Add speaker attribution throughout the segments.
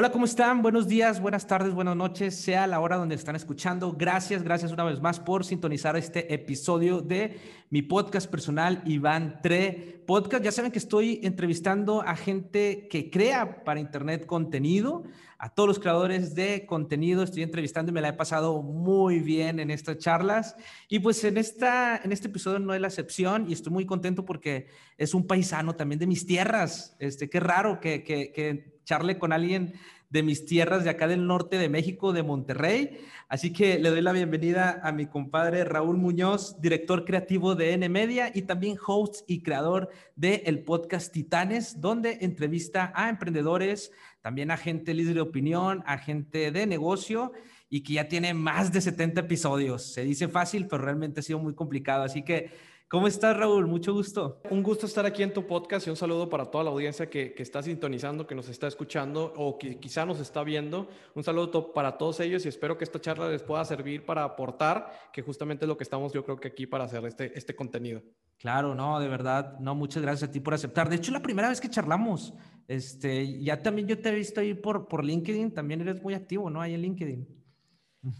Speaker 1: Hola, ¿cómo están? Buenos días, buenas tardes, buenas noches, sea la hora donde están escuchando. Gracias, gracias una vez más por sintonizar este episodio de mi podcast personal, Iván Tre Podcast. Ya saben que estoy entrevistando a gente que crea para Internet contenido, a todos los creadores de contenido. Estoy entrevistando y me la he pasado muy bien en estas charlas. Y pues en, esta, en este episodio no es la excepción y estoy muy contento porque es un paisano también de mis tierras. Este, qué raro que, que, que charle con alguien de mis tierras de acá del norte de México, de Monterrey. Así que le doy la bienvenida a mi compadre Raúl Muñoz, director creativo de N Media y también host y creador del el podcast Titanes, donde entrevista a emprendedores, también a gente líder de opinión, a gente de negocio y que ya tiene más de 70 episodios. Se dice fácil, pero realmente ha sido muy complicado. Así que ¿Cómo estás, Raúl? Mucho gusto.
Speaker 2: Un gusto estar aquí en tu podcast y un saludo para toda la audiencia que, está sintonizando, que nos está escuchando o que quizá nos está viendo. Un saludo para todos ellos y espero que esta charla les pueda servir para aportar, que justamente es lo que estamos yo creo que aquí para hacer este, este contenido.
Speaker 1: Claro, no, de verdad, no, muchas gracias a ti por aceptar. De hecho, la primera vez que charlamos, este, ya también yo te he visto ahí por, por LinkedIn, también eres muy activo, ¿no? Ahí en LinkedIn.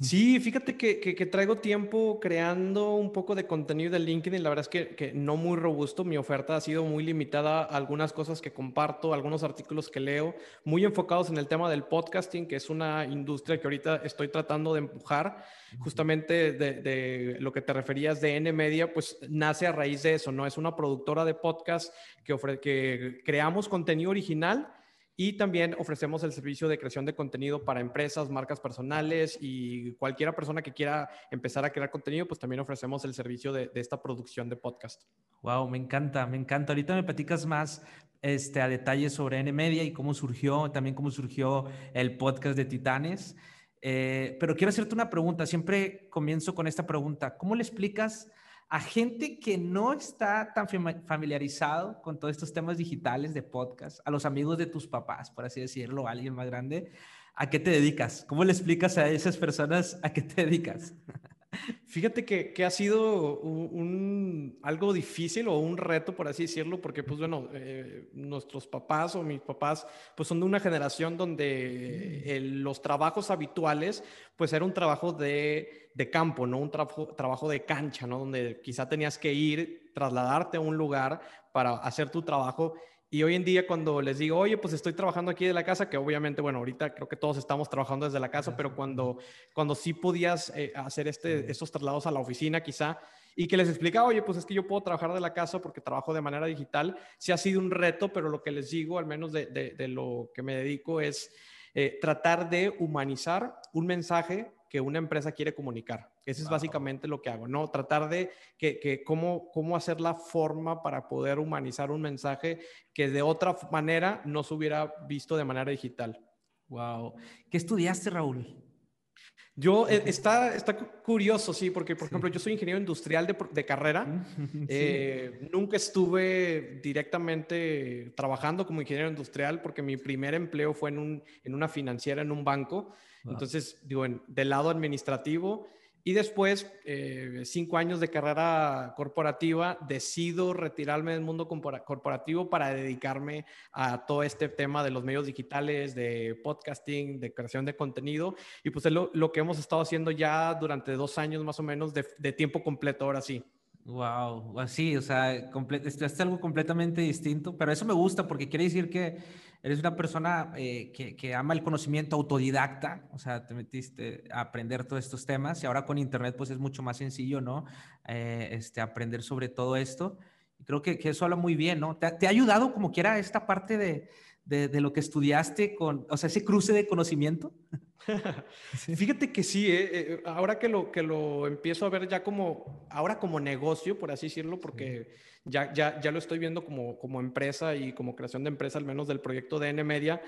Speaker 2: Sí, fíjate que, que, traigo tiempo creando un poco de contenido de LinkedIn. La verdad es que, que, no muy robusto. Mi oferta ha sido muy limitada a algunas cosas que comparto, algunos artículos que leo, muy enfocados en el tema del podcasting, que es una industria que ahorita estoy tratando de empujar. Justamente de, de lo que te referías de N Media, pues nace a raíz de eso, ¿no? Es una productora de podcast que, ofre que creamos contenido original y también ofrecemos el servicio de creación de contenido para empresas, marcas personales y cualquiera persona que quiera empezar a crear contenido, pues también ofrecemos el servicio de, esta producción de podcast.
Speaker 1: Wow, me encanta, me encanta. Ahorita me platicas más este, a detalle sobre N Media y cómo surgió, también cómo surgió el podcast de Titanes. Eh, pero quiero hacerte una pregunta. Siempre comienzo con esta pregunta. ¿Cómo le explicas a gente que no está tan familiarizado con todos estos temas digitales de podcast, a los amigos de tus papás, por así decirlo, a alguien más grande, ¿a qué te dedicas? ¿Cómo le explicas a esas personas a qué te dedicas?
Speaker 2: Fíjate que, que ha sido un, algo difícil o un reto, por así decirlo, porque pues bueno, eh, nuestros papás o mis papás pues son de una generación donde los trabajos habituales pues era un trabajo de, de campo, ¿no? Un trabajo, trabajo de cancha, ¿no? Donde quizá tenías que ir, trasladarte a un lugar para hacer tu trabajo y hoy en día cuando les digo, oye, pues estoy trabajando aquí de la casa, que obviamente, bueno, ahorita creo que todos estamos trabajando desde la casa, pero cuando, cuando sí podías eh, hacer este, estos traslados a la oficina quizá, y que les explicaba, oye, pues es que yo puedo trabajar de la casa porque trabajo de manera digital, sí ha sido un reto, pero lo que les digo, al menos de, de, lo que me dedico, es eh, tratar de humanizar un mensaje que una empresa quiere comunicar. Eso es básicamente lo que hago, ¿no? Tratar de que, que cómo, cómo hacer la forma para poder humanizar un mensaje que de otra manera no se hubiera visto de manera digital.
Speaker 1: Wow. ¿Qué estudiaste, Raúl?
Speaker 2: Yo, eh, está, está curioso, sí, porque, por ejemplo, yo soy ingeniero industrial de, de carrera. Eh, nunca estuve directamente trabajando como ingeniero industrial porque mi primer empleo fue en, un, en una financiera, en un banco. Entonces, digo, en, del lado administrativo. Y después, eh, cinco años de carrera corporativa, decido retirarme del mundo corporativo para dedicarme a todo este tema de los medios digitales, de podcasting, de creación de contenido. Y pues es lo, lo que hemos estado haciendo ya durante dos años más o menos de, de tiempo completo, ahora sí.
Speaker 1: Wow, así, o sea, es algo completamente distinto, pero eso me gusta porque quiere decir que eres una persona eh, que, que, ama el conocimiento autodidacta, o sea, te metiste a aprender todos estos temas y ahora con Internet pues es mucho más sencillo, ¿no? Eh, este, aprender sobre todo esto. Y creo que, que, eso habla muy bien, ¿no? ¿Te, ¿Te, ha ayudado como quiera esta parte de, de, de, lo que estudiaste, con, o sea, ese cruce de conocimiento?
Speaker 2: Fíjate que sí, eh, eh, ahora que lo, que lo empiezo a ver ya como, ahora como negocio, por así decirlo, porque ya, ya, ya lo estoy viendo como, como empresa y como creación de empresa, al menos del proyecto de N Media,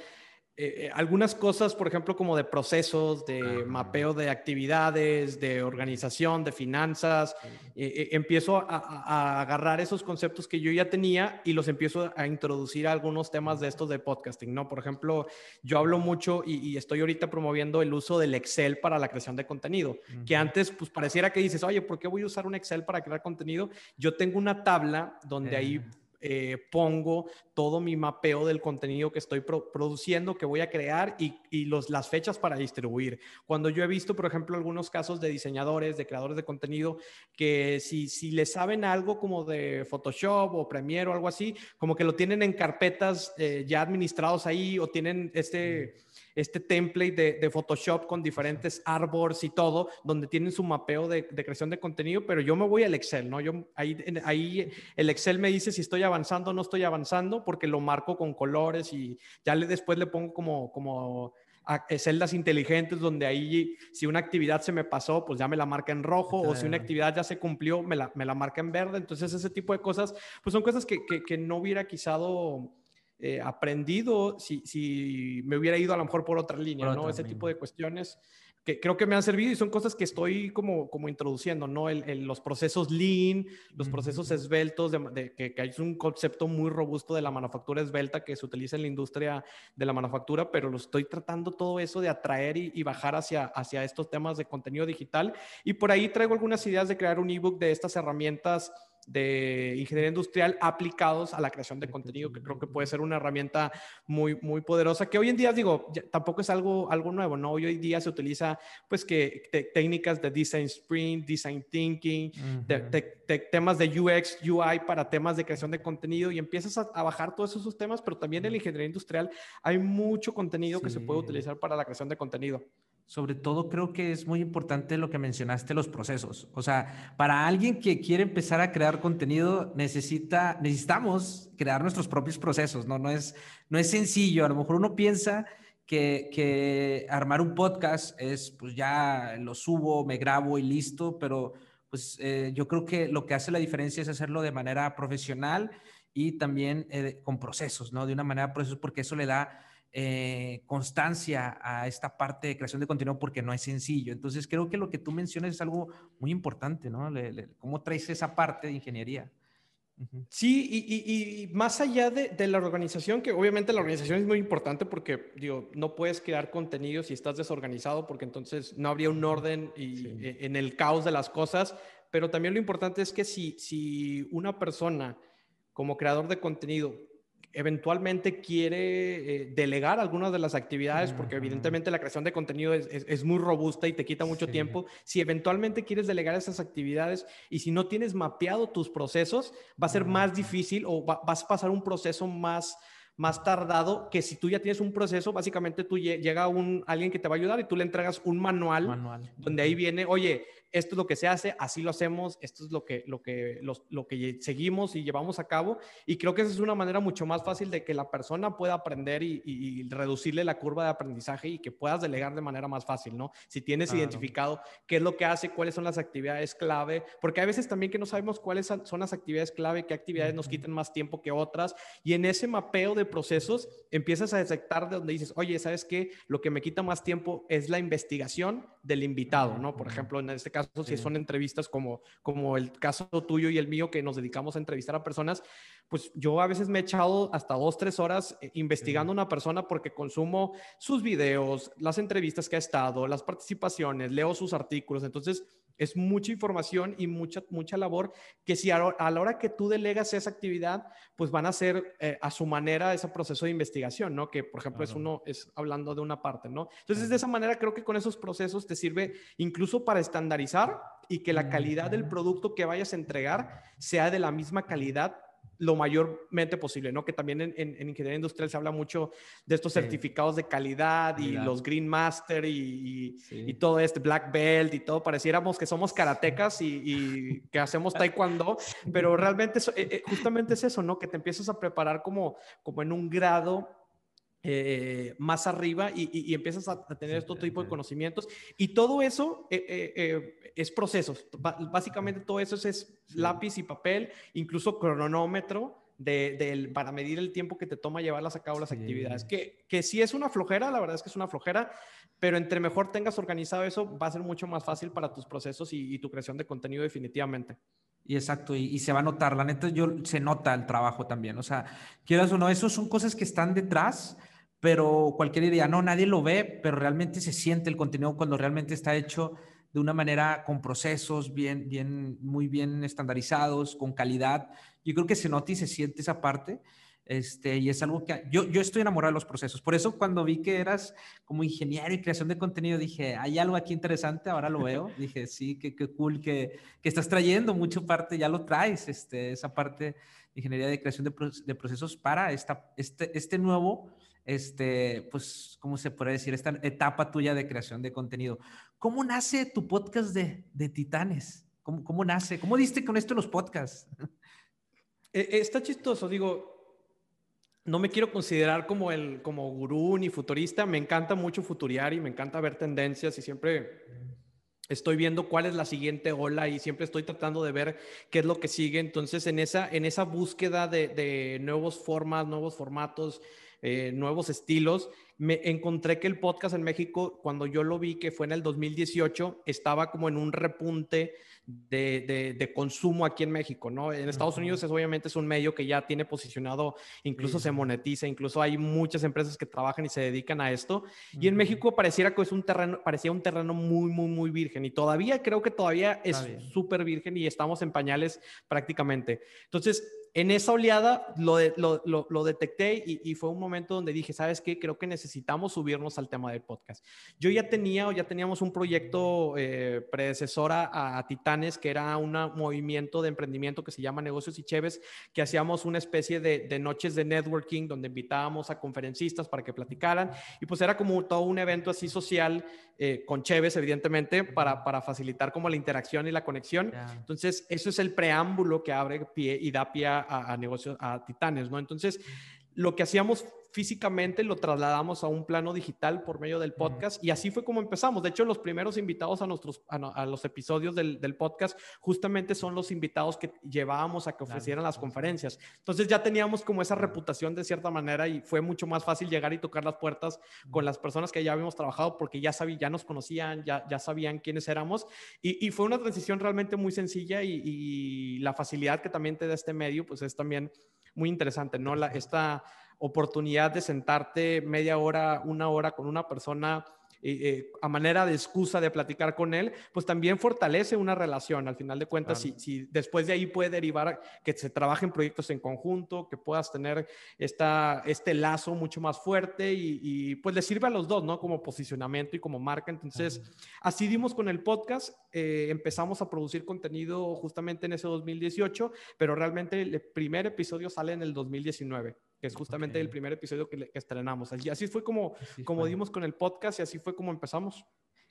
Speaker 2: eh, eh, algunas cosas, por ejemplo, como de procesos, de mapeo de actividades, de organización, de finanzas, eh, empiezo a, agarrar esos conceptos que yo ya tenía y los empiezo a introducir a algunos temas de estos de podcasting, ¿no? Por ejemplo, yo hablo mucho y, estoy ahorita promoviendo el uso del Excel para la creación de contenido, que antes, pues pareciera que dices, oye, ¿por qué voy a usar un Excel para crear contenido? Yo tengo una tabla donde ahí eh, pongo todo mi mapeo del contenido que estoy produciendo, que voy a crear y, los, las fechas para distribuir. Cuando yo he visto, por ejemplo, algunos casos de diseñadores, de creadores de contenido, que si, si le saben algo como de Photoshop o Premiere o algo así, como que lo tienen en carpetas eh, ya administrados ahí o tienen este este template de, Photoshop con diferentes arbors y todo, donde tienen su mapeo de, creación de contenido, pero yo me voy al Excel, ¿no? Yo, ahí, ahí el Excel me dice si estoy avanzando o no estoy avanzando, porque lo marco con colores y ya le, después le pongo como, como celdas inteligentes donde ahí si una actividad se me pasó, pues ya me la marca en rojo o si una actividad ya se cumplió, me la, me la marca en verde. Entonces ese tipo de cosas, pues son cosas que, que, que no hubiera quizado eh, aprendido si, si, me hubiera ido a lo mejor por otra línea, ¿no? Ese tipo de cuestiones que creo que me han servido y son cosas que estoy como, como introduciendo, ¿no? El, los procesos lean, los procesos esbeltos, de, que, que, es un concepto muy robusto de la manufactura esbelta que se utiliza en la industria de la manufactura, pero lo estoy tratando todo eso de atraer y, y bajar hacia, hacia estos temas de contenido digital. Y por ahí traigo algunas ideas de crear un ebook de estas herramientas de ingeniería industrial aplicados a la creación de contenido, que creo que puede ser una herramienta muy, muy poderosa, que hoy en día, digo, tampoco es algo, algo nuevo, ¿no? Hoy, en día se utiliza, pues, que técnicas de design sprint, design thinking, temas de UX, UI para temas de creación de contenido y empiezas a, bajar todos esos temas, pero también en la ingeniería industrial hay mucho contenido que se puede utilizar para la creación de contenido
Speaker 1: sobre todo creo que es muy importante lo que mencionaste, los procesos. O sea, para alguien que quiere empezar a crear contenido, necesita, necesitamos crear nuestros propios procesos, ¿no? No es, no es sencillo. A lo mejor uno piensa que, que armar un podcast es, pues ya lo subo, me grabo y listo, pero pues eh, yo creo que lo que hace la diferencia es hacerlo de manera profesional y también eh, con procesos, ¿no? De una manera procesos, porque eso le da eh, constancia a esta parte de creación de contenido porque no es sencillo. Entonces creo que lo que tú mencionas es algo muy importante, ¿no? ¿Cómo traes esa parte de ingeniería?
Speaker 2: Sí, y, más allá de, la organización, que obviamente la organización es muy importante porque, digo, no puedes crear contenido si estás desorganizado porque entonces no habría un orden y, e, en el caos de las cosas, pero también lo importante es que si, si una persona como creador de contenido eventualmente quiere eh, delegar algunas de las actividades, porque evidentemente la creación de contenido es, muy robusta y te quita mucho tiempo. Si eventualmente quieres delegar esas actividades y si no tienes mapeado tus procesos, va a ser más difícil o vas a pasar un proceso más más tardado que si tú ya tienes un proceso, básicamente tú llega un alguien que te va a ayudar y tú le entregas un manual, manual. donde ahí viene, oye, esto es lo que se hace, así lo hacemos, esto es lo que, lo que, lo que seguimos y llevamos a cabo. Y creo que esa es una manera mucho más fácil de que la persona pueda aprender y, reducirle la curva de aprendizaje y que puedas delegar de manera más fácil, ¿no? Si tienes identificado qué es lo que hace, cuáles son las actividades clave, porque hay veces también que no sabemos cuáles son las actividades clave, qué actividades nos quiten más tiempo que otras. Y en ese mapeo de procesos empiezas a detectar de donde dices, oye, ¿sabes qué? Lo que me quita más tiempo es la investigación del invitado, ¿no? Por ejemplo, en este caso, si son entrevistas como, como el caso tuyo y el mío, que nos dedicamos a entrevistar a personas, pues yo a veces me he echado hasta dos, tres horas eh, investigando una persona porque consumo sus videos, las entrevistas que ha estado, las participaciones, leo sus artículos. Entonces, es mucha información y mucha, mucha labor que si a, la hora que tú delegas esa actividad, pues van a hacer eh, a su manera ese proceso de investigación, ¿no? Que, por ejemplo, es uno, es hablando de una parte, ¿no? Entonces, de esa manera creo que con esos procesos te sirve incluso para estandarizar y que la calidad del producto que vayas a entregar sea de la misma calidad lo mayormente posible, ¿no? Que también en, en, ingeniería industrial se habla mucho de estos certificados de calidad y los Green Master y, y, todo este Black Belt y todo. Pareciéramos que somos karatecas y, y que hacemos taekwondo, pero realmente eso, eh, eh, justamente es eso, ¿no? Que te empiezas a preparar como, como en un grado eh, más arriba y, empiezas a, tener este tipo de conocimientos. Y todo eso eh, eh, es procesos. básicamente todo eso es, lápiz y papel, incluso cronómetro. De, para medir el tiempo que te toma llevarlas a cabo las actividades. Que, que si es una flojera, la verdad es que es una flojera, pero entre mejor tengas organizado eso, va a ser mucho más fácil para tus procesos y, tu creación de contenido definitivamente.
Speaker 1: Y exacto, y, se va a notar, la neta, yo, se nota el trabajo también, o sea, quieras o no, eso son cosas que están detrás, pero cualquier idea, no, nadie lo ve, pero realmente se siente el contenido cuando realmente está hecho de una manera con procesos bien, bien, muy bien estandarizados, con calidad. Yo creo que se nota y se siente esa parte. Este, y es algo que yo, yo estoy enamorado de los procesos. Por eso cuando vi que eras como ingeniero y creación de contenido, dije, hay algo aquí interesante, ahora lo veo. dije, sí, qué, qué cool que, que, estás trayendo mucho parte, ya lo traes, este, esa parte de ingeniería de creación de, de procesos para esta, este, este nuevo, este, pues, ¿cómo se puede decir? Esta etapa tuya de creación de contenido. ¿Cómo nace tu podcast de, de Titanes? ¿Cómo, ¿Cómo nace? ¿Cómo diste con esto los podcasts?
Speaker 2: Eh, está chistoso, digo, no me quiero considerar como el como gurú ni futurista, me encanta mucho futuriar y me encanta ver tendencias y siempre estoy viendo cuál es la siguiente ola y siempre estoy tratando de ver qué es lo que sigue. Entonces, en esa, en esa búsqueda de, de nuevos formas, nuevos formatos, eh, nuevos estilos, me encontré que el podcast en México, cuando yo lo vi, que fue en el 2018, estaba como en un repunte de, consumo aquí en México, ¿no? En Estados Unidos es obviamente es un medio que ya tiene posicionado, incluso se monetiza, incluso hay muchas empresas que trabajan y se dedican a esto. Y en México pareciera que es un terreno, parecía un terreno muy, muy, muy virgen. Y todavía creo que todavía es súper virgen y estamos en pañales prácticamente. Entonces, en esa oleada lo, lo, detecté y, fue un momento donde dije, ¿sabes qué? Creo que necesitamos subirnos al tema del podcast. Yo ya tenía o ya teníamos un proyecto eh, predecesora a, Titanes, que era un movimiento de emprendimiento que se llama Negocios y Cheves, que hacíamos una especie de, noches de networking donde invitábamos a conferencistas para que platicaran y pues era como todo un evento así social eh, con Cheves, evidentemente, para, para facilitar como la interacción y la conexión. Entonces, eso es el preámbulo que abre pie y da pie a, negocios, a Titanes, ¿no? Entonces, lo que hacíamos físicamente lo trasladamos a un plano digital por medio del podcast y así fue como empezamos. De hecho, los primeros invitados a, nuestros, a, los episodios del, podcast justamente son los invitados que llevábamos a que ofrecieran las conferencias. Entonces ya teníamos como esa reputación de cierta manera y fue mucho más fácil llegar y tocar las puertas con las personas que ya habíamos trabajado porque ya, sabían, ya nos conocían, ya, ya sabían quiénes éramos. Y, fue una transición realmente muy sencilla y, y, la facilidad que también te da este medio pues es también muy interesante, ¿no? La, esta oportunidad de sentarte media hora, una hora con una persona eh, a manera de excusa de platicar con él, pues también fortalece una relación. Al final de cuentas, si, si, después de ahí puede derivar que se trabajen proyectos en conjunto, que puedas tener esta, este lazo mucho más fuerte y, pues le sirve a los dos, ¿no? Como posicionamiento y como marca. Entonces, así dimos con el podcast. Eh, empezamos a producir contenido justamente en ese 2018, pero realmente el primer episodio sale en el 2019 que es justamente el primer episodio que, estrenamos. Y así fue como, como dimos con el podcast y así fue como empezamos.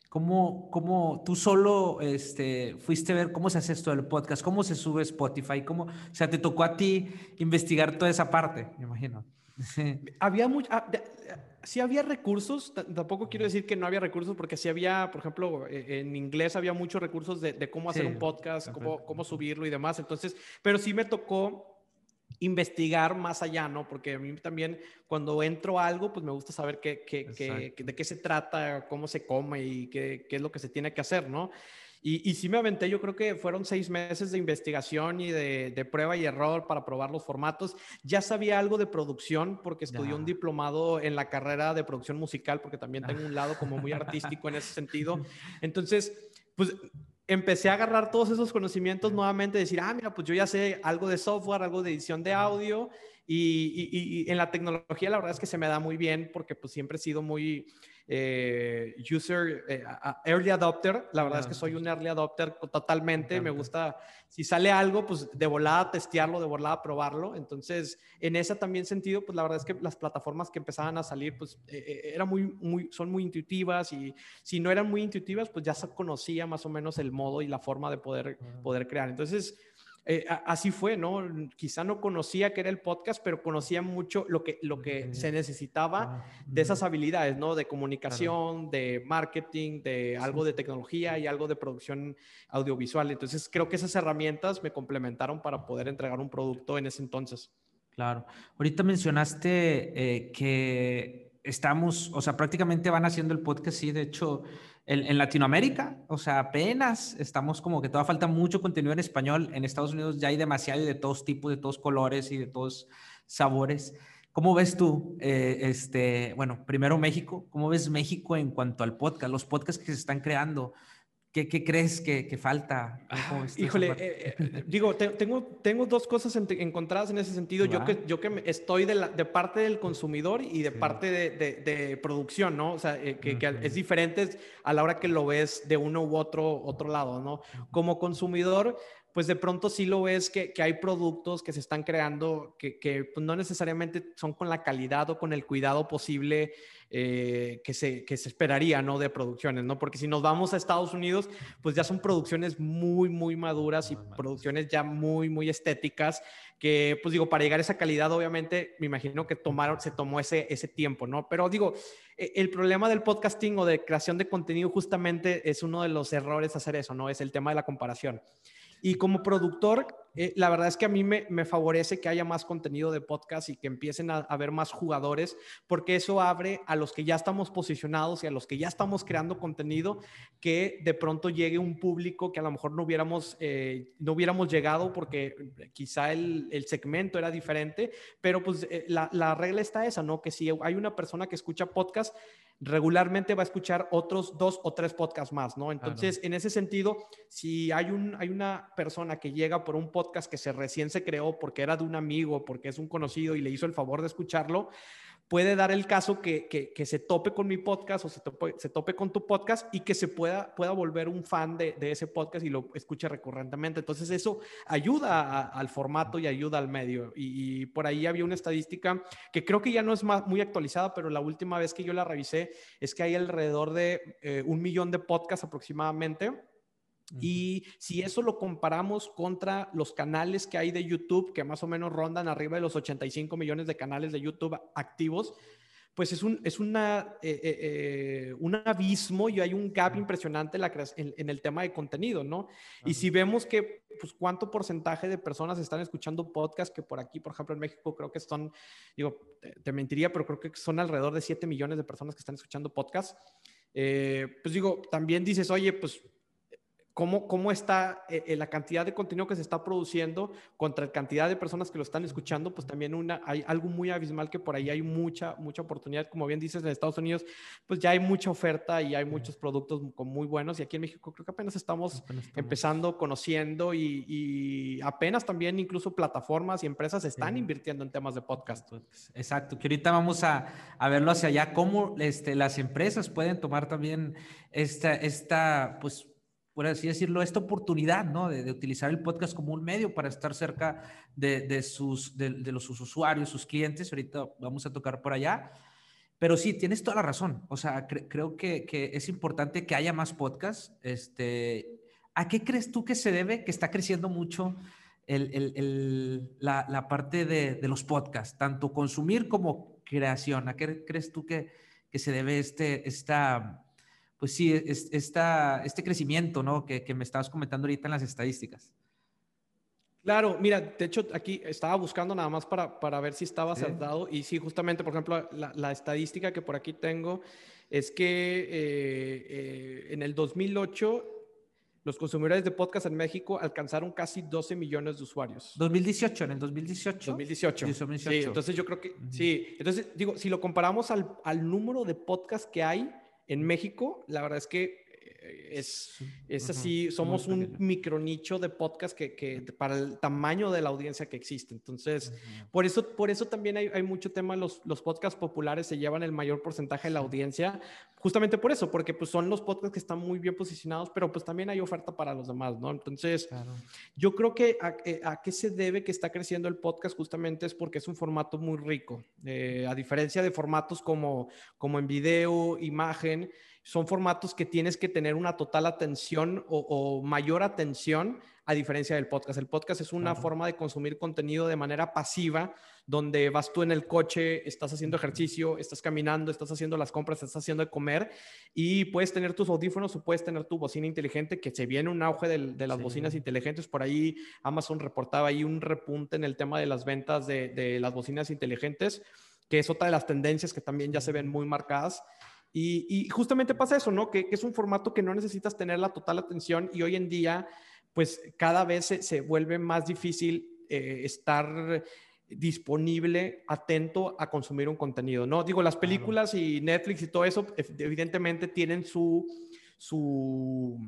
Speaker 1: ¿Cómo, cómo tú solo este, fuiste a ver cómo se hace esto del podcast? ¿Cómo se sube Spotify? ¿Cómo, o sea, te tocó a ti investigar toda esa parte, me imagino.
Speaker 2: había mucho, ah, sí había recursos, tampoco quiero decir que no había recursos, porque sí había, por ejemplo, e, en inglés había muchos recursos de, cómo hacer un podcast, cómo, cómo subirlo y demás. Entonces, pero sí me tocó investigar más allá, ¿no? Porque a mí también cuando entro a algo, pues me gusta saber qué, qué, de qué se trata, cómo se come y qué, qué, es lo que se tiene que hacer, ¿no? Y, y sí me aventé, yo creo que fueron seis meses de investigación y de, de, prueba y error para probar los formatos. Ya sabía algo de producción porque estudié un diplomado en la carrera de producción musical porque también tengo un lado como muy artístico en ese sentido. Entonces, pues empecé a agarrar todos esos conocimientos nuevamente, decir, ah, mira, pues yo ya sé algo de software, algo de edición de audio y, y, en la tecnología la verdad es que se me da muy bien porque pues siempre he sido muy, eh, user, eh, early adopter. La verdad es que soy un early adopter totalmente. Me gusta, si sale algo, pues de volada testearlo, de volada probarlo. Entonces, en ese también sentido, pues la verdad es que las plataformas que empezaban a salir, pues eh, muy, son muy intuitivas y si no eran muy intuitivas, pues ya se conocía más o menos el modo y la forma de poder, poder crear. Entonces, eh, así fue, ¿no? Quizá no conocía que era el podcast, pero conocía mucho lo que, lo que se necesitaba de esas habilidades, ¿no? De comunicación, de marketing, de algo de tecnología y algo de producción audiovisual. Entonces, creo que esas herramientas me complementaron para poder entregar un producto en ese entonces.
Speaker 1: Claro. Ahorita mencionaste eh, que estamos, o sea, prácticamente van haciendo el podcast, sí, de hecho, en, Latinoamérica, o sea, apenas estamos como que todavía falta mucho contenido en español. En Estados Unidos ya hay demasiado y de todos tipos, de todos colores y de todos sabores. ¿Cómo ves tú, eh, este, bueno, primero México, ¿cómo ves México en cuanto al podcast, los podcasts que se están creando? ¿Qué, qué crees que, que falta?
Speaker 2: Ah, híjole, eh, eh, digo, tengo, tengo dos cosas encontradas en ese sentido. Yo que, yo que estoy de, la, de parte del consumidor y de parte de, de, producción, ¿no? O sea, eh, que, que, es diferente a la hora que lo ves de uno u otro, otro lado, ¿no? Como consumidor, pues de pronto sí lo ves que, que hay productos que se están creando que, que pues no necesariamente son con la calidad o con el cuidado posible eh, que, se, que se esperaría, ¿no? De producciones, ¿no? Porque si nos vamos a Estados Unidos, pues ya son producciones muy, muy maduras y producciones ya muy, muy estéticas, que, pues digo, para llegar a esa calidad, obviamente, me imagino que tomaron, se tomó ese, ese tiempo, ¿no? Pero digo, e, el problema del podcasting o de creación de contenido justamente es uno de los errores hacer eso, ¿no? Es el tema de la comparación. Y como productor, eh, la verdad es que a mí me, favorece que haya más contenido de podcast y que empiecen a haber más jugadores, porque eso abre a los que ya estamos posicionados y a los que ya estamos creando contenido, que de pronto llegue un público que a lo mejor no hubiéramos, eh, no hubiéramos llegado porque quizá el, el segmento era diferente, pero pues eh, la, la regla está esa, ¿no? Que si hay una persona que escucha podcast, regularmente va a escuchar otros dos o tres podcasts más, ¿no? Entonces, en ese sentido, si hay, un, hay una persona que llega por un podcast que se recién se creó porque era de un amigo, porque es un conocido y le hizo el favor de escucharlo, puede dar el caso que, que, se tope con mi podcast o se tope, se tope, con tu podcast y que se pueda, pueda volver un fan de, de ese podcast y lo escuche recurrentemente. Entonces eso ayuda al formato y ayuda al medio. Y, por ahí había una estadística que creo que ya no es muy actualizada, pero la última vez que yo la revisé es que hay alrededor de eh, un millón de podcasts aproximadamente y si eso lo comparamos contra los canales que hay de YouTube, que más o menos rondan arriba de los 85 millones de canales de YouTube activos, pues es un, es una, eh, eh, eh, un abismo y hay un gap impresionante en, en, el tema de contenido, ¿no? Y si vemos que, pues, cuánto porcentaje de personas están escuchando podcast, que por aquí, por ejemplo, en México, creo que son, digo, te, mentiría, pero creo que son alrededor de 7 millones de personas que están escuchando podcast. pues digo, también dices, oye, pues cómo, está eh, eh, la cantidad de contenido que se está produciendo contra la cantidad de personas que lo están escuchando, pues también una, hay algo muy abismal que por ahí hay mucha, mucha oportunidad. Como bien dices, en Estados Unidos, pues ya hay mucha oferta y hay muchos productos muy buenos. Y aquí en México creo que apenas estamos, empezando, conociendo y, apenas también incluso plataformas y empresas están invirtiendo en temas de podcast.
Speaker 1: Exacto, que ahorita vamos a, a verlo hacia allá, cómo este, las empresas pueden tomar también esta, esta pues, por así decirlo, esta oportunidad, ¿no? De, utilizar el podcast como un medio para estar cerca de, sus, de, los, sus usuarios, sus clientes. Ahorita vamos a tocar por allá. Pero sí, tienes toda la razón. O sea, creo que, que, es importante que haya más podcasts. Este, ¿A qué crees tú que se debe que está creciendo mucho el, el, la, la, parte de, de, los podcasts, tanto consumir como creación? ¿A qué crees tú que, que se debe este, esta pues sí, es, este crecimiento, ¿no? Que, me estabas comentando ahorita en las estadísticas.
Speaker 2: Claro, mira, de hecho aquí estaba buscando nada más para, para ver si estaba acertado y sí, justamente, por ejemplo, la, estadística que por aquí tengo es que eh, eh, en el 2008 los consumidores de podcast en México alcanzaron casi 12 millones de usuarios.
Speaker 1: 2018, en el 2018.
Speaker 2: 2018. Sí, entonces yo creo que, sí, entonces digo, si lo comparamos al, al número de podcasts que hay, en México, la verdad es que es, es así, somos un micronicho de podcast que, que, para el tamaño de la audiencia que existe. Entonces, por, eso, por eso también hay, hay, mucho tema, los, los podcasts populares se llevan el mayor porcentaje de la audiencia, justamente por eso, porque pues son los podcasts que están muy bien posicionados, pero pues también hay oferta para los demás, ¿no? Entonces, yo creo que eh, a, qué se debe que está creciendo el podcast justamente es porque es un formato muy rico, eh, a diferencia de formatos como, como en video, imagen, son formatos que tienes que tener una total atención o, mayor atención a diferencia del podcast. El podcast es una forma de consumir contenido de manera pasiva, donde vas tú en el coche, estás haciendo ejercicio, estás caminando, estás haciendo las compras, estás haciendo de comer y puedes tener tus audífonos o puedes tener tu bocina inteligente, que se viene un auge de, las bocinas inteligentes. Por ahí Amazon reportaba ahí un repunte en el tema de las ventas de, las bocinas inteligentes, que es otra de las tendencias que también ya se ven muy marcadas. Y, justamente pasa eso, ¿no? Que, es un formato que no necesitas tener la total atención y hoy en día, pues cada vez se, vuelve más difícil eh, estar disponible, atento a consumir un contenido, ¿no? Digo, las películas y Netflix y todo eso, evidentemente tienen su, su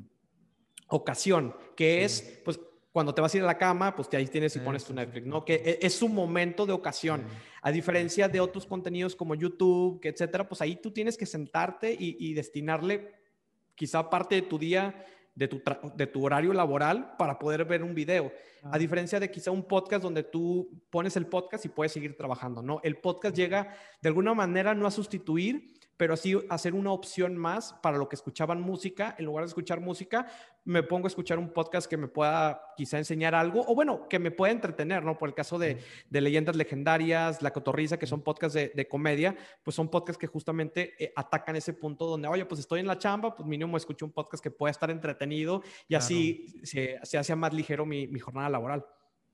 Speaker 2: ocasión, que es, pues, cuando te vas a ir a la cama, pues te ahí tienes y pones tu Netflix, ¿no? Que e, es un momento de ocasión. A diferencia de otros contenidos como YouTube, que etcétera, pues ahí tú tienes que sentarte y, destinarle quizá parte de tu día, de tu, de tu horario laboral para poder ver un video. A diferencia de quizá un podcast donde tú pones el podcast y puedes seguir trabajando, ¿no? El podcast llega de alguna manera no a sustituir, pero así hacer una opción más para lo que escuchaban música. En lugar de escuchar música, me pongo a escuchar un podcast que me pueda quizá enseñar algo, o bueno, que me pueda entretener, ¿no? Por el caso de, Leyendas Legendarias, La Cotorriza, que son podcasts de, comedia, pues son podcasts que justamente eh, atacan ese punto donde, oye, pues estoy en la chamba, pues mínimo escucho un podcast que pueda estar entretenido y así se, se hace más ligero mi, jornada laboral.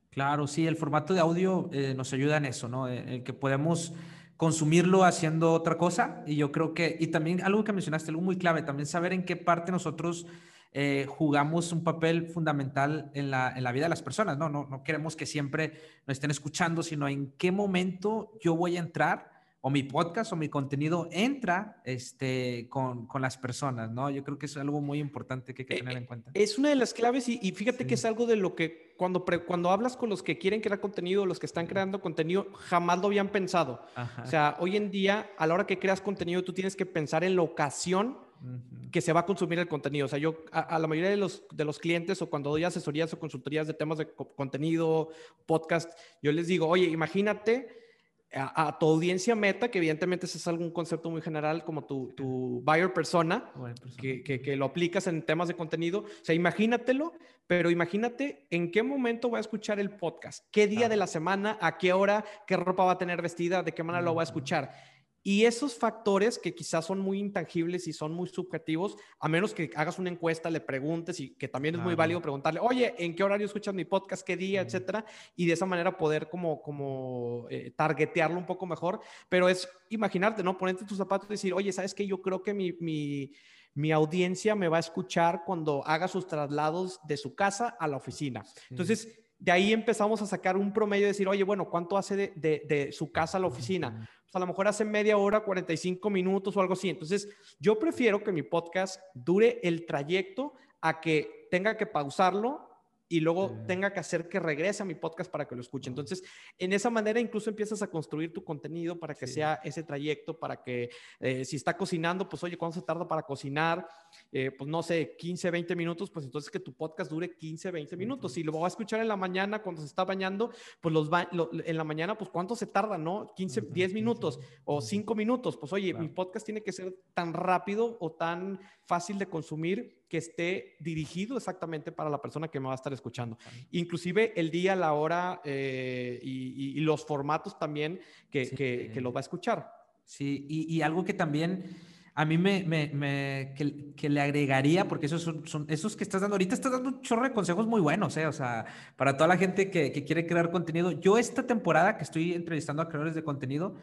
Speaker 1: Claro, sí, el formato de audio eh, nos ayuda en eso, ¿no? En que podemos consumirlo haciendo otra cosa. Y yo creo que, y también algo que mencionaste, algo muy clave, también saber en qué parte nosotros eh, jugamos un papel fundamental en la, en la, vida de las personas, ¿no? ¿no? No queremos que siempre nos estén escuchando, sino en qué momento yo voy a entrar o mi podcast o mi contenido entra este, con, con, las personas, ¿no? Yo creo que es algo muy importante que hay que eh, tener en cuenta.
Speaker 2: Es una de las claves y, fíjate que es algo de lo que cuando, cuando hablas con los que quieren crear contenido, los que están creando contenido, jamás lo habían pensado. O sea, hoy en día, a la hora que creas contenido, tú tienes que pensar en la ocasión que se va a consumir el contenido. O sea, yo a, la mayoría de los, de los clientes o cuando doy asesorías o consultorías de temas de contenido, podcast, yo les digo, oye, imagínate a, tu audiencia meta, que evidentemente ese es algún concepto muy general, como tu, tu buyer persona, que, que, lo aplicas en temas de contenido. O sea, imagínatelo, pero imagínate en qué momento va a escuchar el podcast, qué día de la semana, a qué hora, qué ropa va a tener vestida, de qué manera lo va a escuchar. Y esos factores que quizás son muy intangibles y son muy subjetivos, a menos que hagas una encuesta, le preguntes y que también es muy válido preguntarle, oye, ¿en qué horario escuchas mi podcast? ¿Qué día? Etcétera. Y de esa manera poder como, como eh, targetearlo un poco mejor. Pero es imaginarte, ¿no? Ponerte tus zapatos y decir, oye, ¿sabes qué? Yo creo que mi, mi, mi audiencia me va a escuchar cuando haga sus traslados de su casa a la oficina. Entonces, de ahí empezamos a sacar un promedio y decir, oye, bueno, ¿cuánto hace de, de, de su casa a la oficina? pues a lo mejor hace media hora, 45 minutos o algo así. Entonces, yo prefiero que mi podcast dure el trayecto a que tenga que pausarlo y luego tenga que hacer que regrese a mi podcast para que lo escuche. Entonces, en esa manera incluso empiezas a construir tu contenido para que sea ese trayecto, para que eh, si está cocinando, pues oye, ¿cuánto se tarda para cocinar? Eh, pues no sé, 15, 20 minutos, pues entonces que tu podcast dure 15, 20 minutos. Si lo va a escuchar en la mañana cuando se está bañando, pues los en la mañana, pues cuánto se tarda, ¿no? 15, 10 minutos o 5 minutos. Pues oye, mi podcast tiene que ser tan rápido o tan fácil de consumir que esté dirigido exactamente para la persona que me va a estar escuchando. Inclusive el día, la hora eh, y, los formatos también que, que, lo va a escuchar.
Speaker 1: Sí, y, algo que también a mí me, me, que, le agregaría, porque esos son, esos que estás dando, ahorita estás dando un chorro de consejos muy buenos, ¿eh? o sea, para toda la gente que, que quiere crear contenido. Yo esta temporada que estoy entrevistando a creadores de contenido,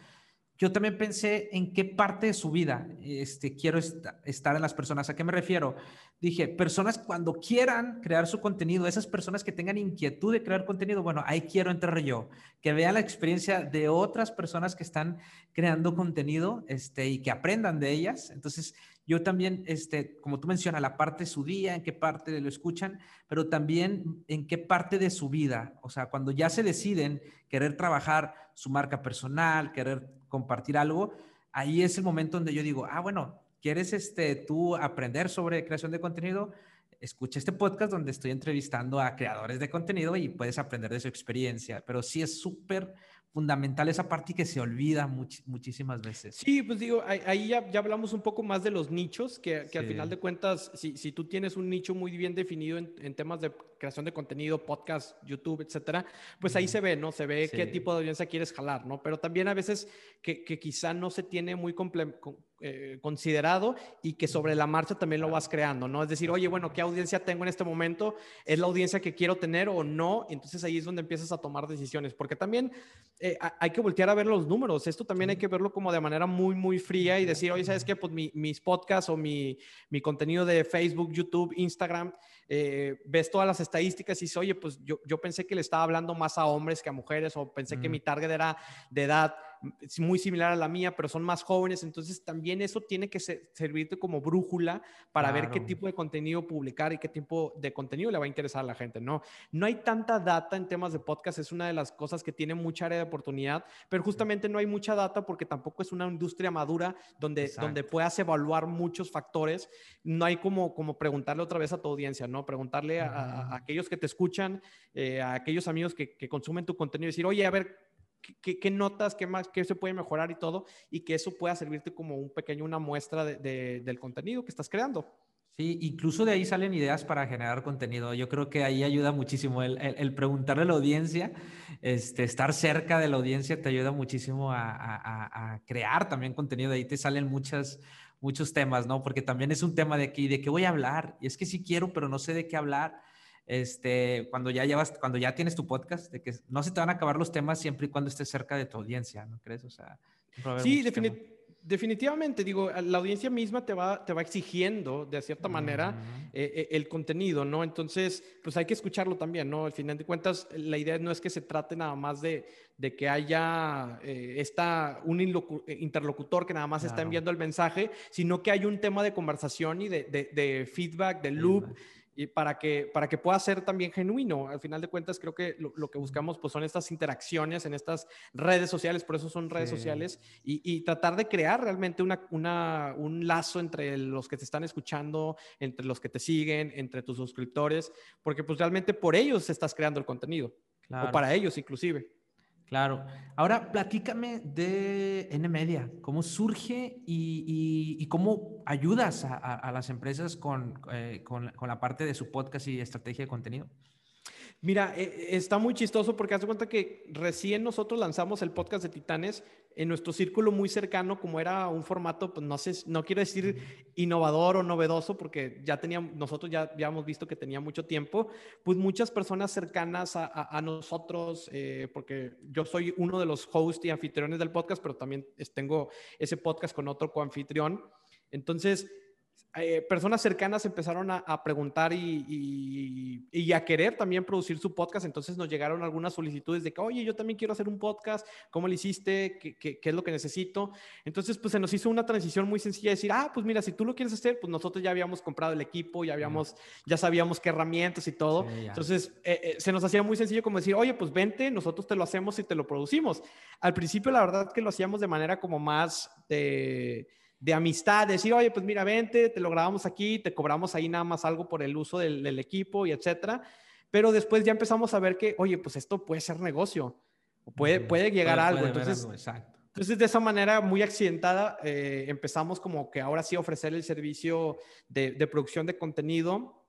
Speaker 1: yo también pensé en qué parte de su vida este, quiero estar en las personas. ¿A qué me refiero? Dije, personas cuando quieran crear su contenido, esas personas que tengan inquietud de crear contenido, bueno, ahí quiero entrar yo, que vean la experiencia de otras personas que están creando contenido este, y que aprendan de ellas. Entonces, yo también, este, como tú mencionas, la parte de su día, en qué parte lo escuchan, pero también en qué parte de su vida. O sea, cuando ya se deciden querer trabajar su marca personal, querer compartir algo, ahí es el momento donde yo digo, ah, bueno, ¿quieres este, tú aprender sobre creación de contenido? Escucha este podcast donde estoy entrevistando a creadores de contenido y puedes aprender de su experiencia, pero sí es súper fundamental esa parte que se olvida muchísimas veces.
Speaker 2: Sí, pues digo, ahí ya, ya, hablamos un poco más de los nichos, que, que al final de cuentas, si, si, tú tienes un nicho muy bien definido en, en, temas de creación de contenido, podcast, YouTube, etcétera, pues ahí se ve, ¿no? Se ve qué tipo de audiencia quieres jalar, ¿no? Pero también a veces que, que quizá no se tiene muy eh, considerado y que sobre la marcha también lo vas creando, ¿no? Es decir, oye, bueno, ¿qué audiencia tengo en este momento? ¿Es la audiencia que quiero tener o no? Entonces ahí es donde empiezas a tomar decisiones, porque también eh, hay que voltear a ver los números. Esto también hay que verlo como de manera muy, muy fría y decir, oye, ¿sabes qué? Pues mis podcasts o mi, mi contenido de Facebook, YouTube, Instagram, eh, ves todas las estadísticas y dices, oye, pues yo, yo pensé que le estaba hablando más a hombres que a mujeres o pensé que mi target era de edad muy similar a la mía, pero son más jóvenes, entonces también eso tiene que servirte como brújula para ver qué tipo de contenido publicar y qué tipo de contenido le va a interesar a la gente, ¿no? No hay tanta data en temas de podcast, es una de las cosas que tiene mucha área de oportunidad, pero justamente no hay mucha data porque tampoco es una industria madura donde, donde puedas evaluar muchos factores. No hay como, como preguntarle otra vez a tu audiencia, ¿no? Preguntarle a, aquellos que te escuchan, eh, a aquellos amigos que, que consumen tu contenido decir, oye, a ver, ¿Qué, notas, qué más, qué se puede mejorar y todo, y que eso pueda servirte como un pequeño, una muestra de, del contenido que estás creando.
Speaker 1: Sí, incluso de ahí salen ideas para generar contenido. Yo creo que ahí ayuda muchísimo el, el, preguntarle a la audiencia, este, estar cerca de la audiencia te ayuda muchísimo a, a, a, crear también contenido. De ahí te salen muchas, muchos temas, ¿no? Porque también es un tema de aquí, de qué voy a hablar. Y es que sí quiero, pero no sé de qué hablar este, cuando ya llevas, cuando ya tienes tu podcast, de que no se te van a acabar los temas siempre y cuando estés cerca de tu audiencia, ¿no crees? O sea,
Speaker 2: sí, definitivamente, digo, la audiencia misma te va, te va exigiendo de cierta manera eh, eh, el contenido, ¿no? Entonces, pues hay que escucharlo también, ¿no? Al final de cuentas, la idea no es que se trate nada más de, de que haya eh, esta, un interlocutor que nada más está enviando el mensaje, sino que hay un tema de conversación y de, de, feedback, de loop y para que, para que pueda ser también genuino. Al final de cuentas, creo que lo, que buscamos pues, son estas interacciones en estas redes sociales, por eso son redes sociales, y, tratar de crear realmente una, una, un lazo entre los que te están escuchando, entre los que te siguen, entre tus suscriptores, porque pues realmente por ellos estás creando el contenido, o para ellos inclusive.
Speaker 1: Claro. Ahora, platícame de N Media, cómo surge y, cómo ayudas a, las empresas eh, con, con, la parte de su podcast y estrategia de contenido.
Speaker 2: Mira, eh, está muy chistoso porque hace cuenta que recién nosotros lanzamos el podcast de Titanes en nuestro círculo muy cercano, como era un formato, pues no sé, no quiero decir innovador o novedoso, porque ya teníamos, nosotros ya, habíamos visto que tenía mucho tiempo, pues muchas personas cercanas a, nosotros, eh, porque yo soy uno de los hosts y anfitriones del podcast, pero también tengo ese podcast con otro coanfitrión. Entonces, eh, personas cercanas empezaron a, preguntar y, y, a querer también producir su podcast. Entonces nos llegaron algunas solicitudes de que, oye, yo también quiero hacer un podcast. ¿Cómo lo hiciste? ¿Qué, qué, qué es lo que necesito? Entonces, pues se nos hizo una transición muy sencilla de decir, ah, pues mira, si tú lo quieres hacer, pues nosotros ya habíamos comprado el equipo, ya habíamos, ya sabíamos qué herramientas y todo. Entonces, eh, eh, se nos hacía muy sencillo como decir, oye, pues vente, nosotros te lo hacemos y te lo producimos. Al principio, la verdad que lo hacíamos de manera como más de de amistad, decir, oye, pues mira, vente, te lo grabamos aquí, te cobramos ahí nada más algo por el uso del, equipo y etcétera. Pero después ya empezamos a ver que, oye, pues esto puede ser negocio, puede, puede llegar a algo. entonces, entonces, de esa manera muy accidentada, eh, empezamos como que ahora sí ofrecer el servicio de, de producción de contenido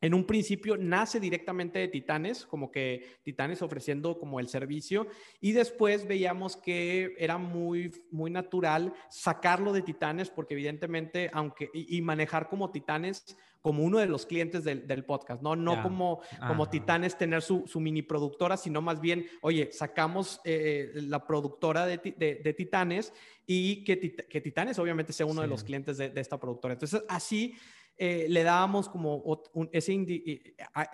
Speaker 2: en un principio nace directamente de Titanes, como que Titanes ofreciendo como el servicio, y después veíamos que era muy, muy natural sacarlo de Titanes, porque evidentemente, aunque, y, manejar como Titanes como uno de los clientes del, del podcast, ¿no? No como, como Titanes tener su, su, mini productora, sino más bien, oye, sacamos eh, la productora de, de, Titanes y que, que, Titanes obviamente sea uno de los clientes de, de esta productora. Entonces, así eh, le dábamos como ese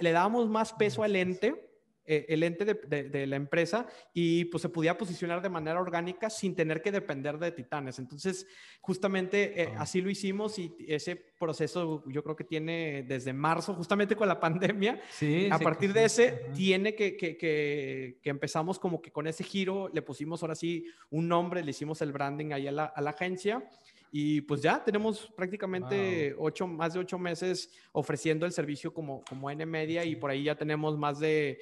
Speaker 2: le dábamos más peso al ente, eh, el ente de, la empresa, y pues se podía posicionar de manera orgánica sin tener que depender de titanes. Entonces, justamente eh, así lo hicimos y ese proceso yo creo que tiene desde marzo, justamente con la pandemia. Sí, a partir de ese, tiene que, que, que, empezamos como que con ese giro, le pusimos ahora sí un nombre, le hicimos el branding ahí a la, a la agencia y pues ya tenemos prácticamente ocho, más de ocho meses ofreciendo el servicio como, como N Media y por ahí ya tenemos más de,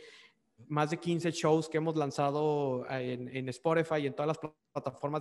Speaker 2: más de 15 shows que hemos lanzado en, en Spotify y en todas las plataformas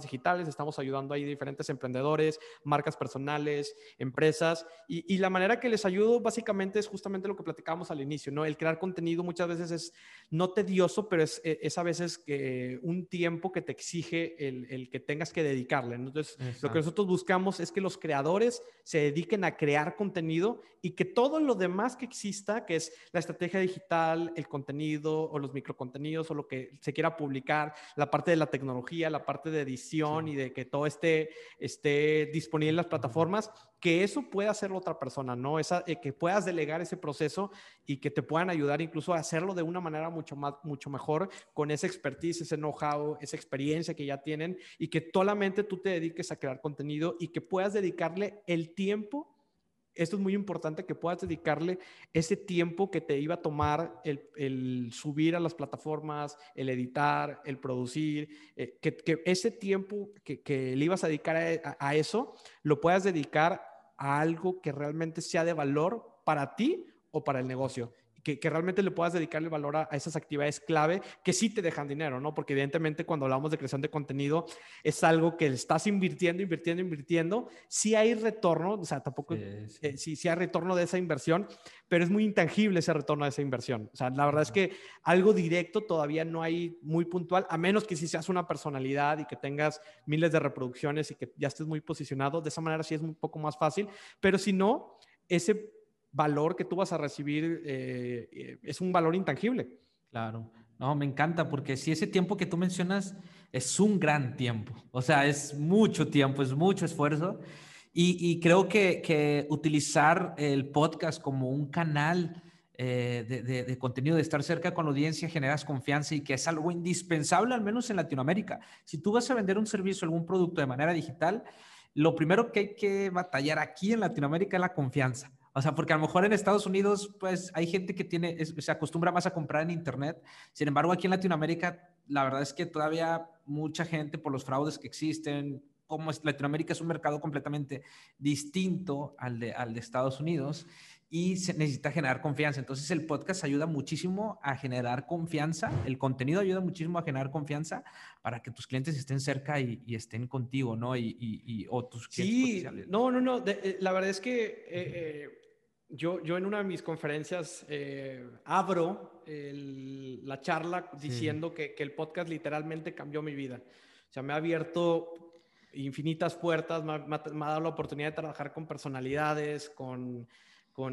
Speaker 2: digitales, estamos ayudando ahí diferentes emprendedores, marcas personales, empresas, y, la manera que les ayudo básicamente es justamente lo que platicábamos al inicio, ¿no? El crear contenido muchas veces es no tedioso, pero es, e, es a veces que un tiempo que te exige el, el que tengas que dedicarle. Entonces, lo que nosotros buscamos es que los creadores se dediquen a crear contenido y que todo lo demás que exista, que es la estrategia digital, el contenido o los microcontenidos o lo que se quiera publicar, la parte de la tecnología, la parte parte de edición y de que todo esté, esté disponible en las plataformas, que eso pueda hacer otra persona, ¿no? Esa, eh, que puedas delegar ese proceso y que te puedan ayudar incluso a hacerlo de una manera mucho, más, mucho mejor con esa expertise, ese know-how, esa experiencia que ya tienen y que solamente tú te dediques a crear contenido y que puedas dedicarle el tiempo esto es muy importante que puedas dedicarle ese tiempo que te iba a tomar el, subir a las plataformas, el editar, el producir, eh, que, ese tiempo que, le ibas a dedicar a, eso, lo puedas dedicar a algo que realmente sea de valor para ti o para el negocio que, realmente le puedas dedicarle valor a, esas actividades clave que sí te dejan dinero, ¿no? Porque evidentemente cuando hablamos de creación de contenido es algo que estás invirtiendo, invirtiendo, invirtiendo. Sí hay retorno, o sea, tampoco, sí, sí, hay retorno de esa inversión, pero es muy intangible ese retorno de esa inversión. O sea, la verdad es que algo directo todavía no hay muy puntual, a menos que si seas una personalidad y que tengas miles de reproducciones y que ya estés muy posicionado, de esa manera sí es un poco más fácil, pero si no, ese valor que tú vas a recibir eh, eh, es un valor intangible.
Speaker 1: Claro, no, me encanta porque si ese tiempo que tú mencionas es un gran tiempo, o sea, es mucho tiempo, es mucho esfuerzo y, creo que, utilizar el podcast como un canal eh, de, contenido, de estar cerca con la audiencia, generas confianza y que es algo indispensable, al menos en Latinoamérica. Si tú vas a vender un servicio, algún producto de manera digital, lo primero que hay que batallar aquí en Latinoamérica es la confianza. O sea, porque a lo mejor en Estados Unidos, pues hay gente que tiene, se acostumbra más a comprar en Internet. Sin embargo, aquí en Latinoamérica, la verdad es que todavía mucha gente por los fraudes que existen, como Latinoamérica es un mercado completamente distinto al de, al de Estados Unidos y se necesita generar confianza. Entonces el podcast ayuda muchísimo a generar confianza, el contenido ayuda muchísimo a generar confianza para que tus clientes estén cerca y, estén contigo, ¿no? Y, y, o tus
Speaker 2: clientes sí, no, no, no, eh, la verdad es que eh, eh, yo, yo en una de mis conferencias abro la charla diciendo que, que, el podcast literalmente cambió mi vida. O sea, me ha abierto infinitas puertas, me me ha dado la oportunidad de trabajar con personalidades, con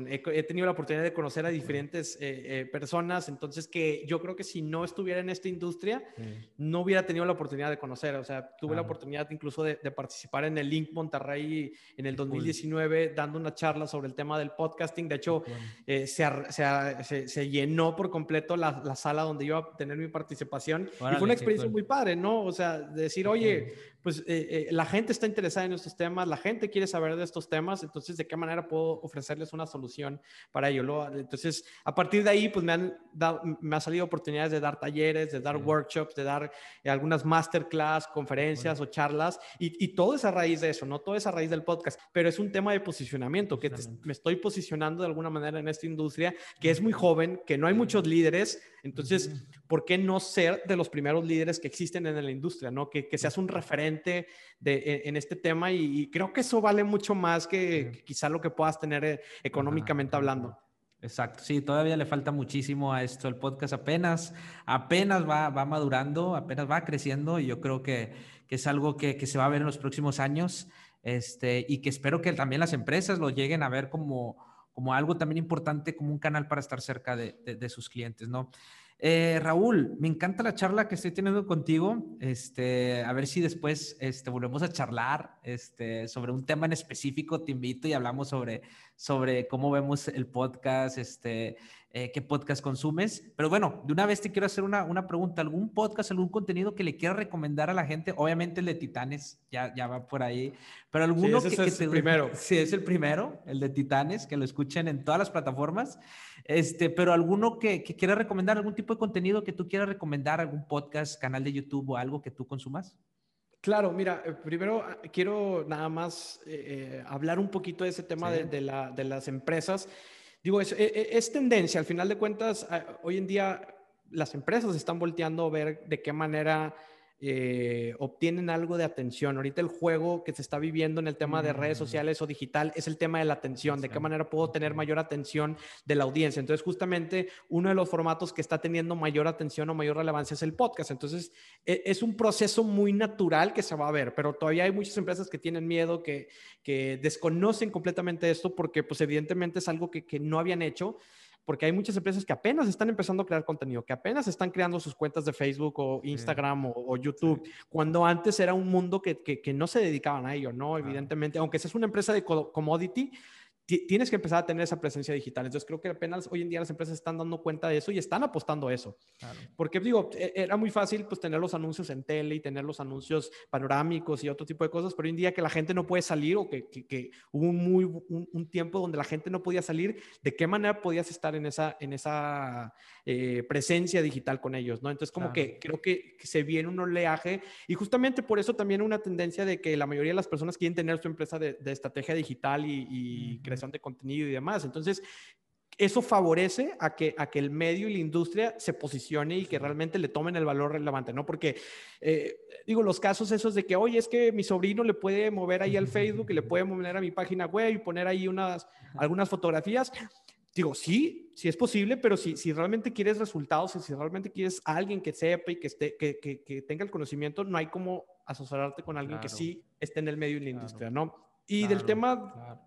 Speaker 2: he, tenido la oportunidad de conocer a diferentes eh, eh, personas, entonces que yo creo que si no estuviera en esta industria, no hubiera tenido la oportunidad de conocer, o sea, tuve la oportunidad incluso de, participar en el Link Monterrey en el 2019, dando una charla sobre el tema del podcasting, de hecho, eh, se, se, llenó por completo la, la, sala donde iba a tener mi participación. Y fue una experiencia muy padre, ¿no? O sea, decir, oye, pues la gente está interesada en estos temas, la gente quiere saber de estos temas, entonces, ¿de qué manera puedo ofrecerles una solución para ello. Entonces, a partir de ahí, pues me han, dado, me ha salido oportunidades de dar talleres, de dar workshops, de dar eh, algunas masterclass, conferencias o charlas, y, y, todo es a raíz de eso, no todo es a raíz del podcast, pero es un tema de posicionamiento, que me estoy posicionando de alguna manera en esta industria que es muy joven, que no hay muchos líderes, entonces, ¿por qué no ser de los primeros líderes que existen en la industria, no? Que, que seas un referente de, en, este tema y, creo que eso vale mucho más que, quizá lo que puedas tener eh, económicamente hablando.
Speaker 1: Exacto, sí, todavía le falta muchísimo a esto. El podcast apenas, apenas va, va madurando, apenas va creciendo y yo creo que, que es algo que, que, se va a ver en los próximos años este, y que espero que también las empresas lo lleguen a ver como, como algo también importante, como un canal para estar cerca de, de, sus clientes, ¿no? Eh, Raúl, me encanta la charla que estoy teniendo contigo. Este, a ver si después este, volvemos a charlar este, sobre un tema en específico. Te invito y hablamos sobre, sobre cómo vemos el podcast, este, eh, qué podcast consumes. Pero bueno, de una vez te quiero hacer una, una, pregunta. ¿Algún podcast, algún contenido que le quieras recomendar a la gente? Obviamente el de Titanes, ya, ya va por ahí. Pero alguno
Speaker 2: que,
Speaker 1: es
Speaker 2: el primero.
Speaker 1: Sí, es el primero, el de Titanes, que lo escuchen en todas las plataformas. Este, pero alguno que, que quieras recomendar, algún tipo de contenido que tú quieras recomendar, algún podcast, canal de YouTube o algo que tú consumas.
Speaker 2: Claro, mira, eh, primero ah, quiero nada más eh, hablar un poquito de ese tema de, de, la, de las empresas. Digo, es, e, e, es, tendencia, al final de cuentas, hoy en día las empresas están volteando a ver de qué manera eh, obtienen algo de atención. Ahorita el juego que se está viviendo en el tema de redes mm. sociales o digital es el tema de la atención, de qué manera puedo tener mayor atención de la audiencia. Entonces, justamente uno de los formatos que está teniendo mayor atención o mayor relevancia es el podcast. Entonces, e, es un proceso muy natural que se va a ver, pero todavía hay muchas empresas que tienen miedo, que, que desconocen completamente esto porque, pues, evidentemente es algo que, que no habían hecho. Porque hay muchas empresas que apenas están empezando a crear contenido, que apenas están creando sus cuentas de Facebook o Instagram o, YouTube, cuando antes era un mundo que, que, no se dedicaban a ello, ¿no? Evidentemente, aunque seas una empresa de commodity, tienes que empezar a tener esa presencia digital. Entonces creo que apenas hoy en día las empresas están dando cuenta de eso y están apostando a eso. Porque digo, e, era muy fácil pues tener los anuncios en tele y tener los anuncios panorámicos y otro tipo de cosas, pero hoy en día que la gente no puede salir o que, que, hubo un, muy, un, tiempo donde la gente no podía salir, ¿de qué manera podías estar en esa, en esa eh, presencia digital con ellos? ¿no? Entonces como que creo que, se viene un oleaje y justamente por eso también una tendencia de que la mayoría de las personas quieren tener su empresa de, estrategia digital y, y de contenido y demás. Entonces, eso favorece a que, a que el medio y la industria se posicione y que realmente le tomen el valor relevante, ¿no? Porque, eh, digo, los casos esos de que, oye, es que mi sobrino le puede mover ahí al Facebook y le puede mover a mi página web y poner ahí unas, algunas fotografías. Digo, sí, sí es posible, pero si, si realmente quieres resultados y si realmente quieres a alguien que sepa y que, esté, que, que, tenga el conocimiento, no hay como asesorarte con alguien que sí esté en el medio y la industria, ¿no? Y del tema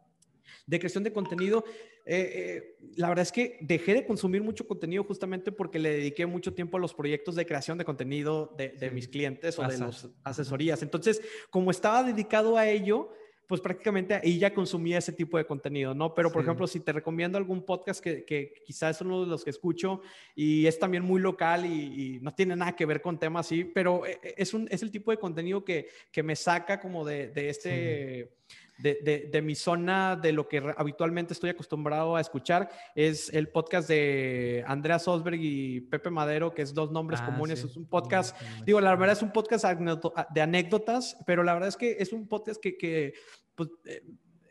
Speaker 2: de creación de contenido, eh, eh, la verdad es que dejé de consumir mucho contenido justamente porque le dediqué mucho tiempo a los proyectos de creación de contenido de, mis clientes o de las asesorías. Entonces, como estaba dedicado a ello, pues prácticamente ahí ya consumía ese tipo de contenido, ¿no? Pero, por ejemplo, si te recomiendo algún podcast que, que, quizás es uno de los que escucho y es también muy local y, no tiene nada que ver con temas así, pero eh, es, un, es el tipo de contenido que, que me saca como de, de este de, mi zona, de lo que habitualmente estoy acostumbrado a escuchar, es el podcast de Andrea Sosberg y Pepe Madero, que es dos nombres ah, comunes. Es un podcast, digo, la verdad es un podcast de anécdotas, pero la verdad es que es un podcast que, que pues, eh,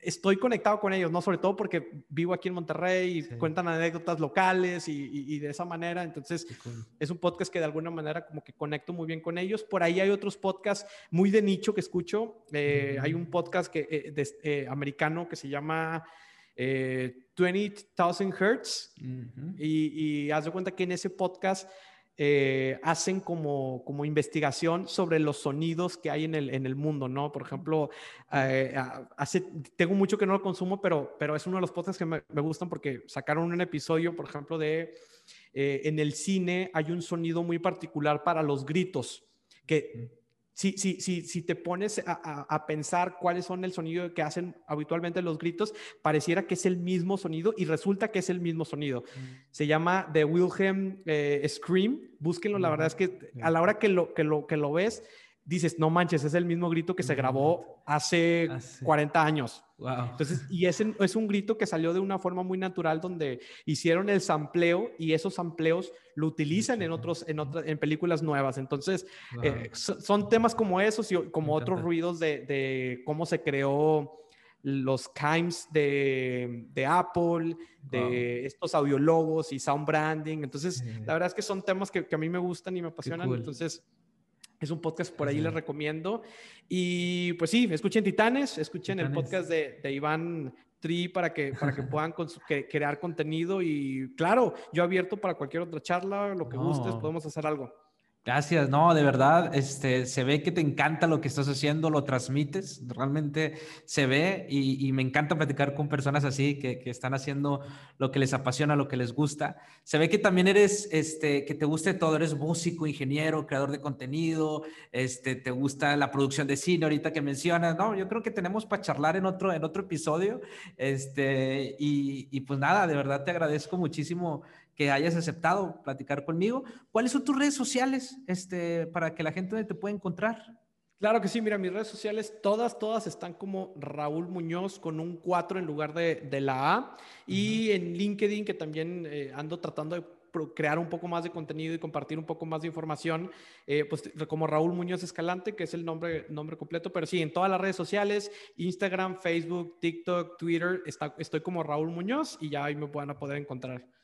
Speaker 2: estoy conectado con ellos, ¿no? Sobre todo porque vivo aquí en Monterrey y cuentan anécdotas locales y, de esa manera. Entonces, es un podcast que de alguna manera como que conecto muy bien con ellos. Por ahí hay otros podcasts muy de nicho que escucho. Eh, hay un podcast que, eh, eh, americano que se llama... 20,000 Hertz y, y haz de cuenta que en ese podcast eh, hacen como, como investigación sobre los sonidos que hay en el, en el mundo, ¿no? Por ejemplo, eh, hace, tengo mucho que no lo consumo, pero, pero es uno de los podcasts que me, gustan porque sacaron un episodio, por ejemplo, de eh, en el cine hay un sonido muy particular para los gritos, que si, si, si, si te pones a, pensar cuáles son el sonido que hacen habitualmente los gritos, pareciera que es el mismo sonido y resulta que es el mismo sonido. Mm. Se llama The Wilhelm eh, Scream. Búsquenlo, la verdad es que a la hora que lo, que lo, que lo ves, dices, no manches, es el mismo grito que se grabó hace 40 años. Entonces, y ese es un grito que salió de una forma muy natural donde hicieron el sampleo y esos sampleos lo utilizan en otros, en otras, en películas nuevas. Entonces, eh, son temas como esos y como otros ruidos de, de, cómo se creó los chimes de, de Apple, de estos audiologos y sound branding. Entonces, la verdad es que son temas que, que, a mí me gustan y me apasionan. Entonces, es un podcast por ahí les recomiendo. Y pues sí, escuchen Titanes, escuchen el podcast de, de, Iván Tri para que, para que puedan crear contenido. Y claro, yo abierto para cualquier otra charla, lo que gustes, podemos hacer algo.
Speaker 1: Gracias, no, de verdad, este, se ve que te encanta lo que estás haciendo, lo transmites, realmente se ve y, me encanta platicar con personas así que, que, están haciendo lo que les apasiona, lo que les gusta. Se ve que también eres, este, que te gusta todo, eres músico, ingeniero, creador de contenido, este, te gusta la producción de cine, ahorita que mencionas, no, yo creo que tenemos para charlar en otro, en otro episodio, este, y, y pues nada, de verdad te agradezco muchísimo que hayas aceptado platicar conmigo. ¿Cuáles son tus redes sociales este, para que la gente te pueda encontrar?
Speaker 2: Claro que sí, mira, mis redes sociales, todas, todas están como Raúl Muñoz con un 4 en lugar de, la A. Y en LinkedIn, que también eh, ando tratando de crear un poco más de contenido y compartir un poco más de información, eh, pues como Raúl Muñoz Escalante, que es el nombre, nombre completo, pero sí, en todas las redes sociales, Instagram, Facebook, TikTok, Twitter, está, estoy como Raúl Muñoz y ya ahí me van a poder encontrar.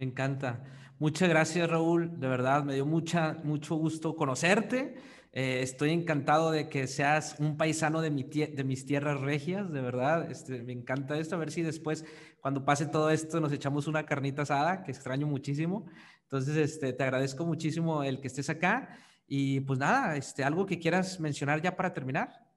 Speaker 1: Me encanta. Muchas gracias, Raúl. De verdad, me dio mucha, mucho gusto conocerte. Eh, estoy encantado de que seas un paisano de, mi de mis tierras regias, de verdad. Este, me encanta esto. A ver si después, cuando pase todo esto, nos echamos una carnita asada, que extraño muchísimo. Entonces, este, te agradezco muchísimo el que estés acá. Y pues nada, este, algo que quieras mencionar ya para terminar.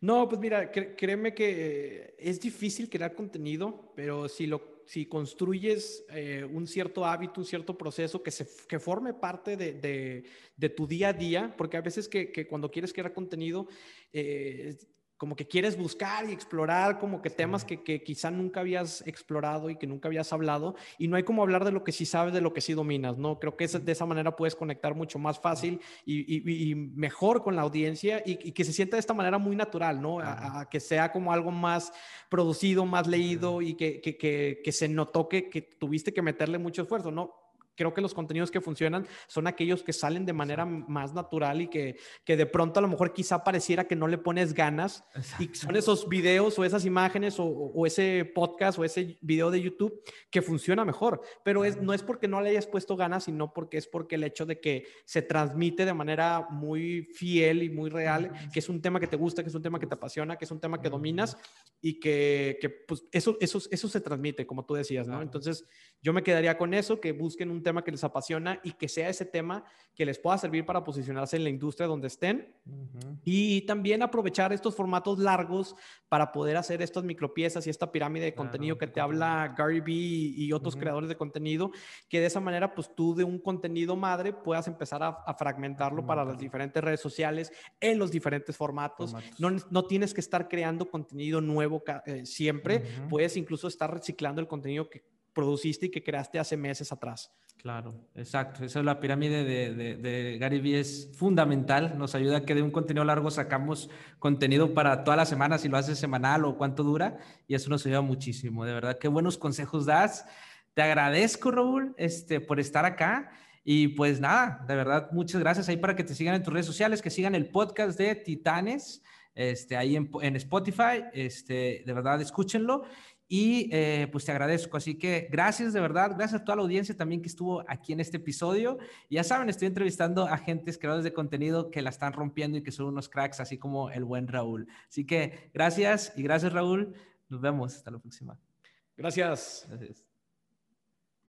Speaker 2: No, pues mira, créeme que es difícil crear contenido, pero si lo si construyes eh, un cierto hábito, un cierto proceso que, se, que forme parte de, de, tu día a día, porque a veces que, que cuando quieres crear contenido, eh, como que quieres buscar y explorar como que temas que, que, quizá nunca habías explorado y que nunca habías hablado y no hay como hablar de lo que sí sabes, de lo que sí dominas, ¿no? Creo que de esa manera puedes conectar mucho más fácil y, y, mejor con la audiencia y, que se sienta de esta manera muy natural, ¿no? A, que sea como algo más producido, más leído y que, que, que se notó que, tuviste que meterle mucho esfuerzo, ¿no? Creo que los contenidos que funcionan son aquellos que salen de manera más natural y que, que de pronto a lo mejor quizá pareciera que no le pones ganas. Y son esos videos o esas imágenes o, o, ese podcast o ese video de YouTube que funciona mejor, pero es, no es porque no le hayas puesto ganas, sino porque es porque el hecho de que se transmite de manera muy fiel y muy real, que es un tema que te gusta, que es un tema que te apasiona, que es un tema que dominas y que, que pues eso, eso, eso se transmite, como tú decías, ¿no? Entonces yo me quedaría con eso, que busquen un tema que les apasiona y que sea ese tema que les pueda servir para posicionarse en la industria donde estén. Y también aprovechar estos formatos largos para poder hacer estas micropiezas y esta pirámide de contenido que te habla Gary Vee y otros creadores de contenido, que de esa manera, pues tú de un contenido madre puedas empezar a, fragmentarlo para las diferentes redes sociales en los diferentes formatos. No, no, tienes que estar creando contenido nuevo eh, siempre, puedes incluso estar reciclando el contenido que produciste y que creaste hace meses atrás.
Speaker 1: Claro, exacto. Esa es la pirámide de, de, Gary Vee, es fundamental. Nos ayuda a que de un contenido largo sacamos contenido para toda la semana, si lo haces semanal o cuánto dura, y eso nos ayuda muchísimo. De verdad, qué buenos consejos das. Te agradezco, Raúl, este, por estar acá. Y pues nada, de verdad, muchas gracias ahí para que te sigan en tus redes sociales, que sigan el podcast de Titanes, este, ahí en, en Spotify, este, de verdad, escúchenlo. Y eh, pues te agradezco. Así que gracias de verdad, gracias a toda la audiencia también que estuvo aquí en este episodio. ya saben, estoy entrevistando a agentes creadores de contenido que la están rompiendo y que son unos cracks, así como el buen Raúl. Así que gracias y gracias Raúl. Nos vemos. Hasta la próxima.
Speaker 2: Gracias. Gracias.